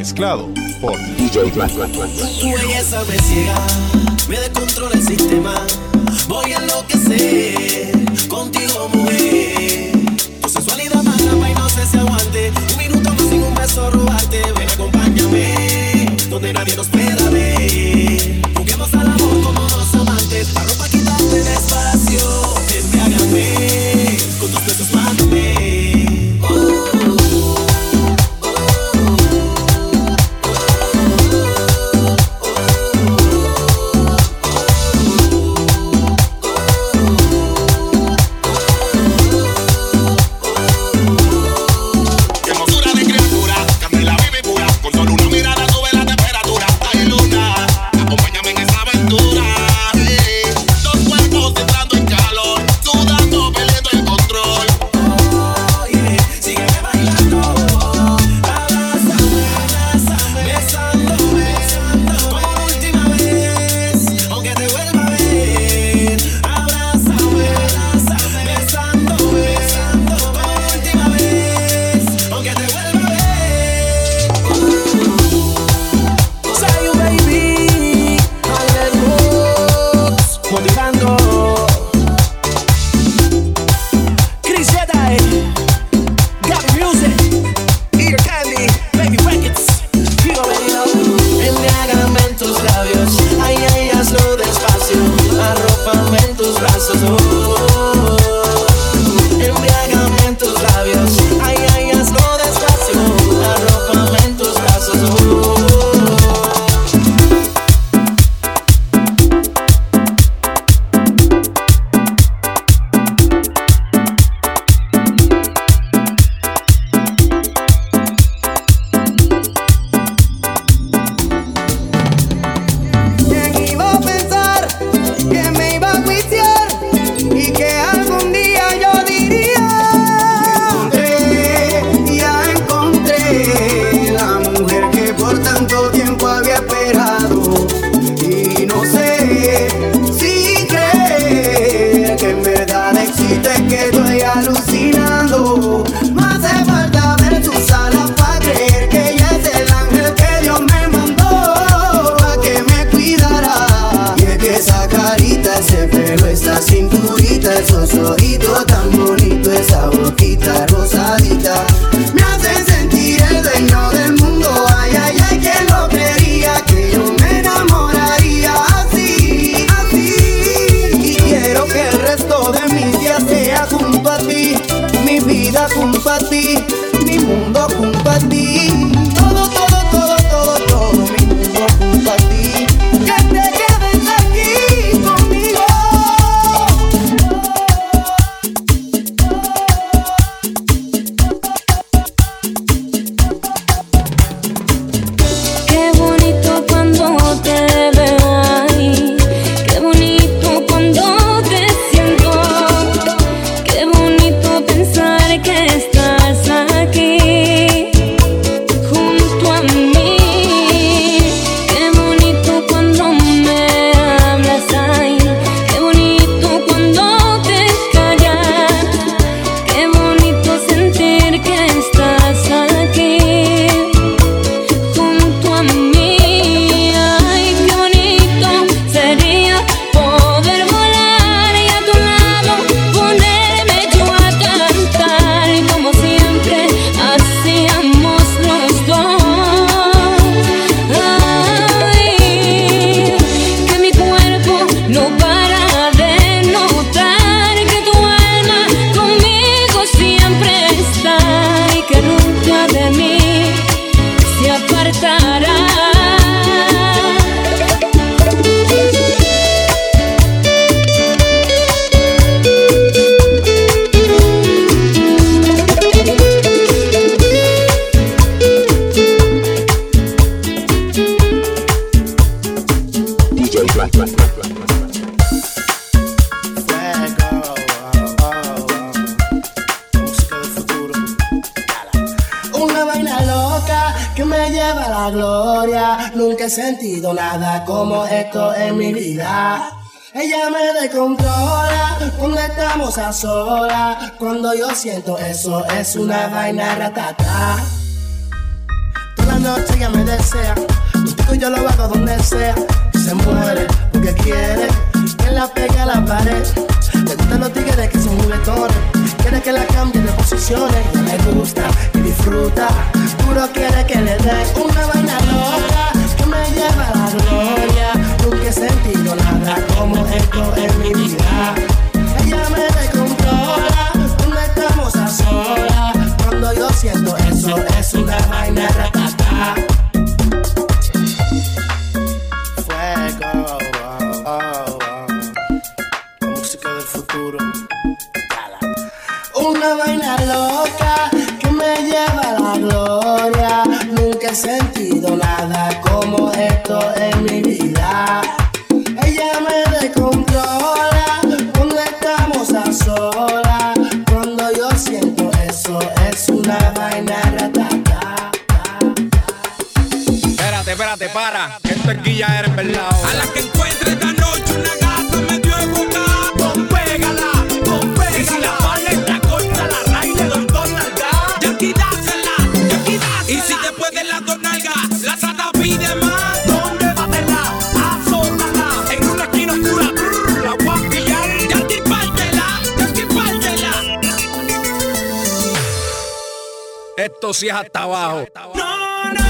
mezclado por DJ Black, Black, Tu belleza me ciega, me descontrola el sistema. Voy a enloquecer contigo, mujer. Tu sensualidad más y no sé si aguante. Un minuto más sin un beso robarte. controla cuando estamos a solas. Cuando yo siento eso es una vaina ratata. Toda la noche ella me desea, y yo lo hago donde sea. Se muere porque quiere que la pegue a la pared. Le gustan los tigres que son juguetones, quiere que la cambie de posiciones. No le gusta y disfruta, puro quiere que le dé una vaina loca que me lleva a la gloria. Sentido nada como esto en mi vida. Ella me descontrola. Cuando estamos a solas. Cuando yo siento eso, es una vaina ratata. Fuego, oh, oh, oh. La música del futuro. Una vaina loca que me lleva a la gloria. Nunca he sentido nada como esto en mi vida. Ella me descontrola cuando estamos a solas. Cuando yo siento eso, es una vaina ratata. Espérate, espérate, para. Que esto es guilla eres verdad. A la que Sí es hasta abajo. No, no,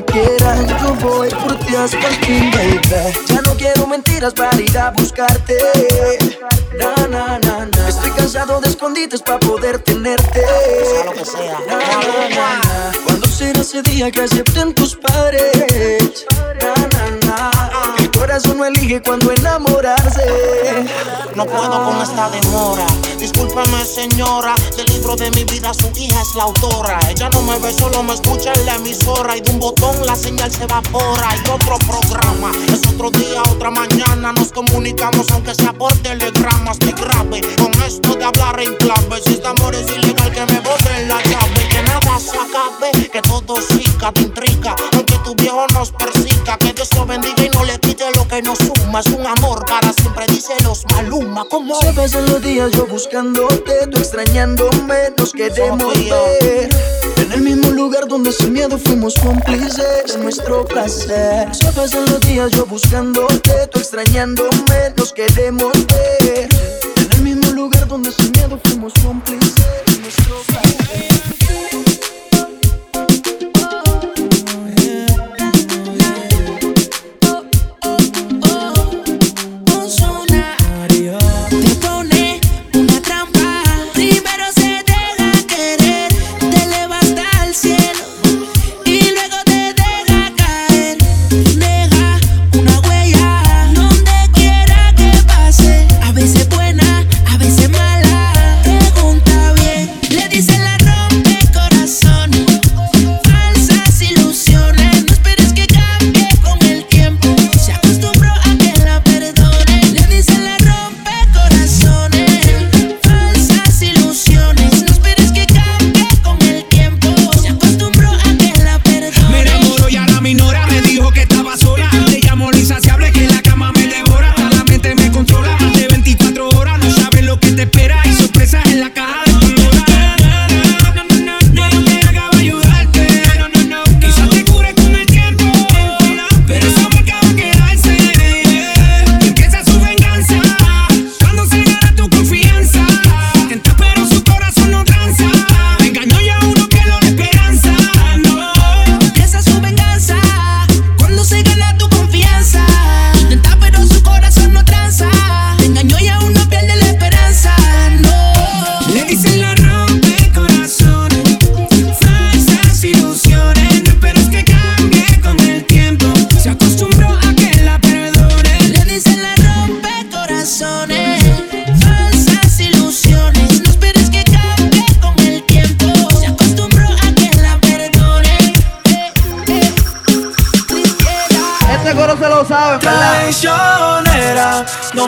me quieran, yo voy por ti hasta el fin, baby. Ya no quiero mentiras para ir a buscarte. Na, na, na, na. Estoy cansado de escondites para poder tenerte. Sea lo que sea. Na, na, na, na. ¿Cuándo será ese día que acepten tus padres? Na, na, na. Corazón no elige cuando enamorarse. No puedo con esta demora. Discúlpame, señora. Del libro de mi vida, su hija es la autora. Ella no me ve, solo me escucha en la emisora. Y de un botón la señal se evapora. Y otro programa. Es otro día, otra mañana. Nos comunicamos, aunque sea por telegrama. Estoy grave con esto de hablar en clave. Si este amor es ilegal, que me boten la llave. Que nada se acabe, que todo siga de intriga. Aunque tu viejo nos persiga. Quite lo que nos suma. Es un amor para siempre, dice los Maluma. Como Se pasan los días yo buscándote, tú extrañándome, nos queremos ver. En el mismo lugar donde sin miedo fuimos cómplices nuestro placer. Se pasan los días yo buscándote, tú extrañándome, nos queremos ver. En el mismo lugar donde sin miedo fuimos cómplices nuestro placer.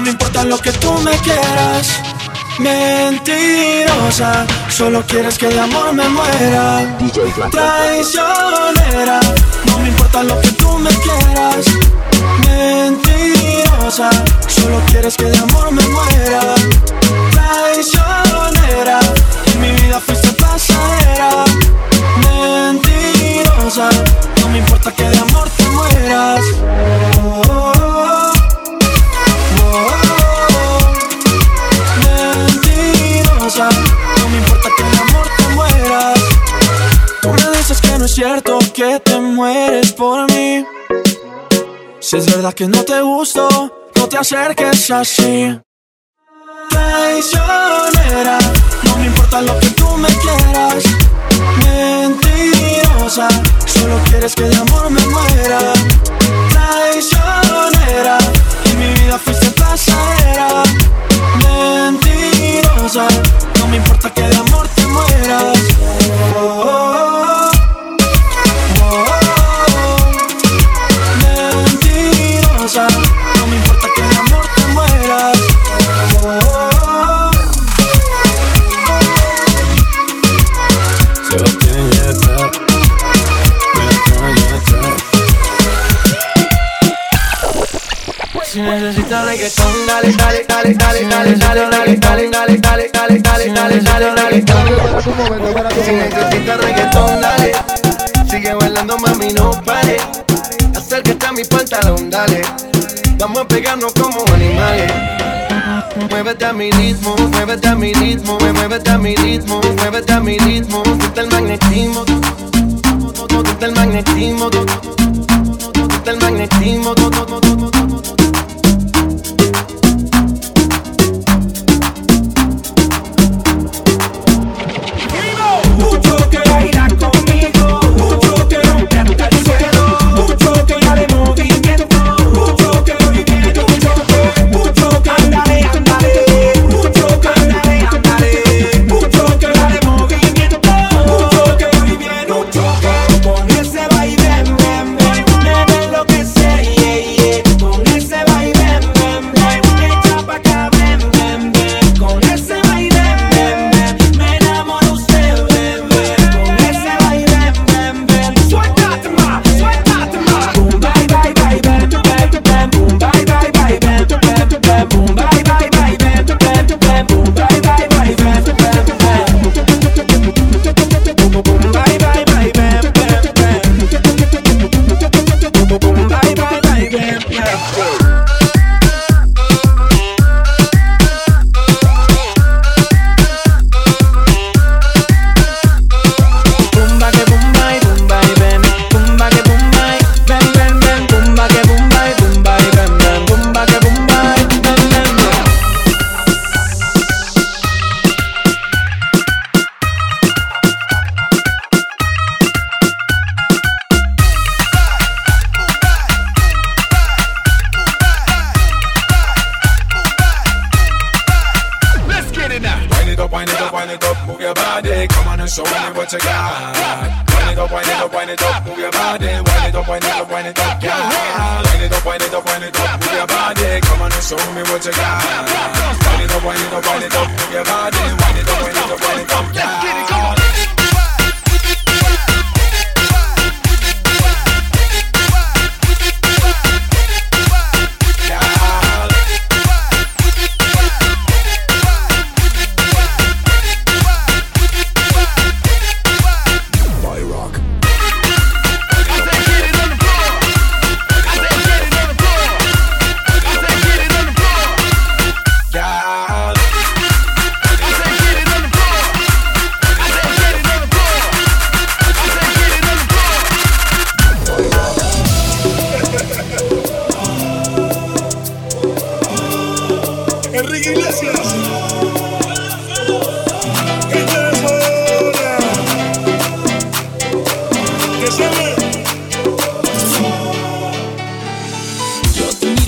No me importa lo que tú me quieras. Mentirosa, solo quieres que el amor me muera. Traicionera, no me importa lo que tú me quieras. Mentirosa, solo quieres que el amor me muera. Traicionera, en mi vida fuiste pasajera. Mentirosa. Si es verdad que no te gusto, no te acerques así. Traicionera, no me importa lo que tú me quieras. Mentirosa, solo quieres que de amor me muera. Traicionera, en mi vida fuiste pasajera. Mentirosa, no me importa que de amor te mueras. Oh, oh, oh. moviendo para Si necesitas reggaetón, dale. Sigue bailando, mami, no pare. Acércate a mi pantalón, dale. Vamos a pegarnos como animales. Muévete a mi ritmo, muévete a mi ritmo, muévete a mi ritmo, muévete a mi ritmo. Quita el magnetismo, quita el magnetismo, quita el magnetismo,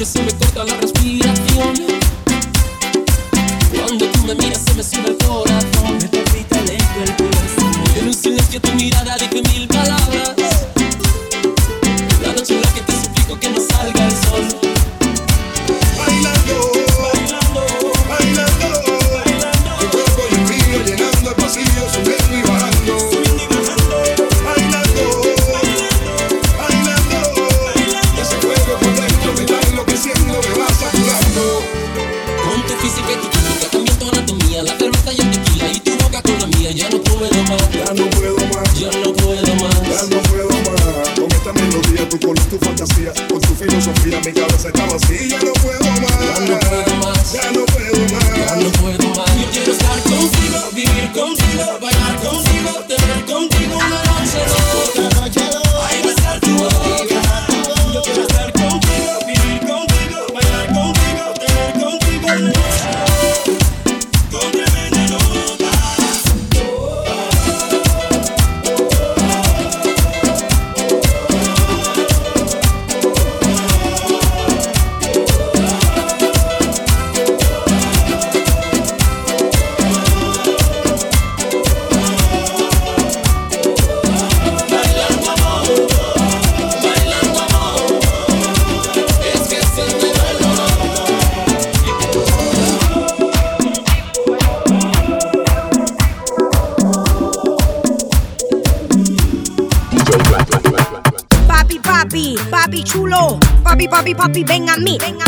que se me corta la respiración. Cuando tú me miras se me sube el con tu fantasía, con tu filosofía, mi cabeza está vacía. Ya no puedo más, ya no puedo más, ya no puedo más. Ya no puedo más. Yo quiero estar contigo, vivir contigo, bailar contigo, tener contigo. papi, ven a mí. Ven a